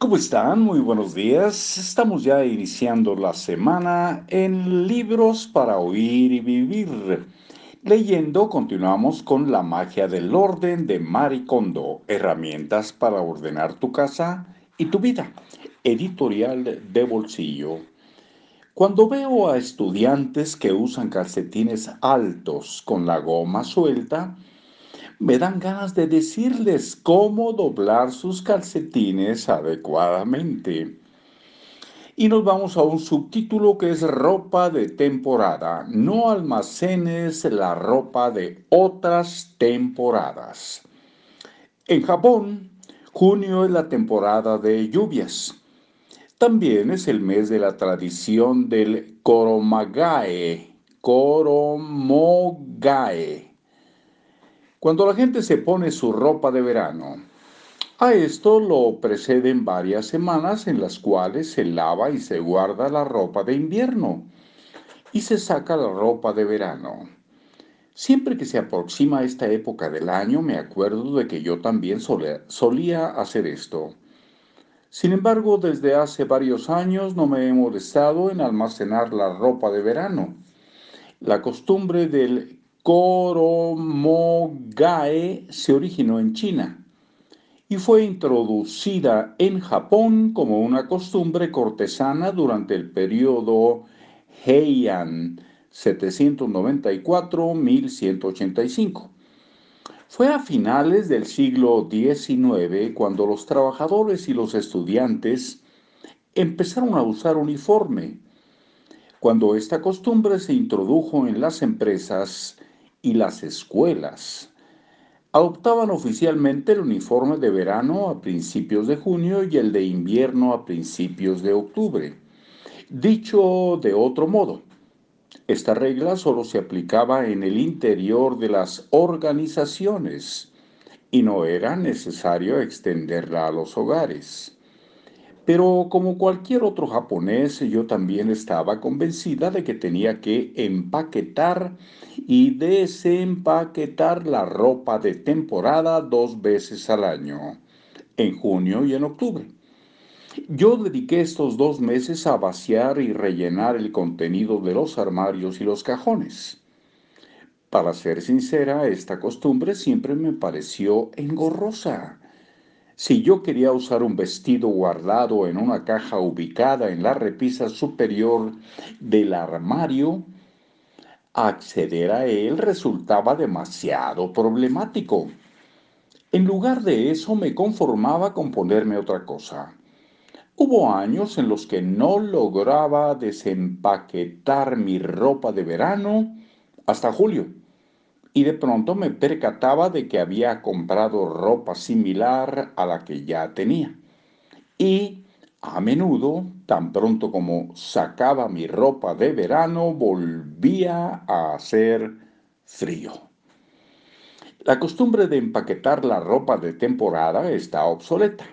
¿Cómo están? Muy buenos días. Estamos ya iniciando la semana en Libros para Oír y Vivir. Leyendo, continuamos con La magia del orden de Maricondo, herramientas para ordenar tu casa y tu vida. Editorial de bolsillo. Cuando veo a estudiantes que usan calcetines altos con la goma suelta, me dan ganas de decirles cómo doblar sus calcetines adecuadamente. Y nos vamos a un subtítulo que es ropa de temporada. No almacenes la ropa de otras temporadas. En Japón, junio es la temporada de lluvias. También es el mes de la tradición del Koromagae. Koromogae cuando la gente se pone su ropa de verano, a esto lo preceden varias semanas en las cuales se lava y se guarda la ropa de invierno y se saca la ropa de verano. Siempre que se aproxima esta época del año me acuerdo de que yo también solía hacer esto. Sin embargo, desde hace varios años no me he molestado en almacenar la ropa de verano. La costumbre del Koromogae se originó en China y fue introducida en Japón como una costumbre cortesana durante el periodo Heian 794-1185. Fue a finales del siglo XIX cuando los trabajadores y los estudiantes empezaron a usar uniforme. Cuando esta costumbre se introdujo en las empresas, y las escuelas adoptaban oficialmente el uniforme de verano a principios de junio y el de invierno a principios de octubre. Dicho de otro modo, esta regla solo se aplicaba en el interior de las organizaciones y no era necesario extenderla a los hogares. Pero como cualquier otro japonés, yo también estaba convencida de que tenía que empaquetar y desempaquetar la ropa de temporada dos veces al año, en junio y en octubre. Yo dediqué estos dos meses a vaciar y rellenar el contenido de los armarios y los cajones. Para ser sincera, esta costumbre siempre me pareció engorrosa si yo quería usar un vestido guardado en una caja ubicada en la repisa superior del armario, acceder a él resultaba demasiado problemático. En lugar de eso me conformaba con ponerme otra cosa. Hubo años en los que no lograba desempaquetar mi ropa de verano hasta julio y de pronto me percataba de que había comprado ropa similar a la que ya tenía. Y a menudo, tan pronto como sacaba mi ropa de verano, volvía a hacer frío. La costumbre de empaquetar la ropa de temporada está obsoleta.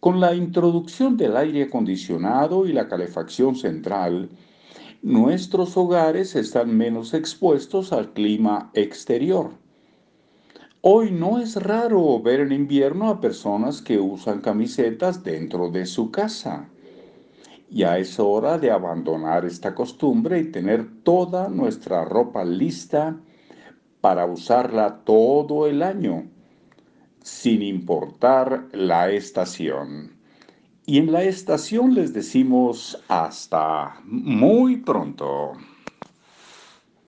Con la introducción del aire acondicionado y la calefacción central, nuestros hogares están menos expuestos al clima exterior. Hoy no es raro ver en invierno a personas que usan camisetas dentro de su casa. Ya es hora de abandonar esta costumbre y tener toda nuestra ropa lista para usarla todo el año, sin importar la estación. Y en la estación les decimos hasta muy pronto.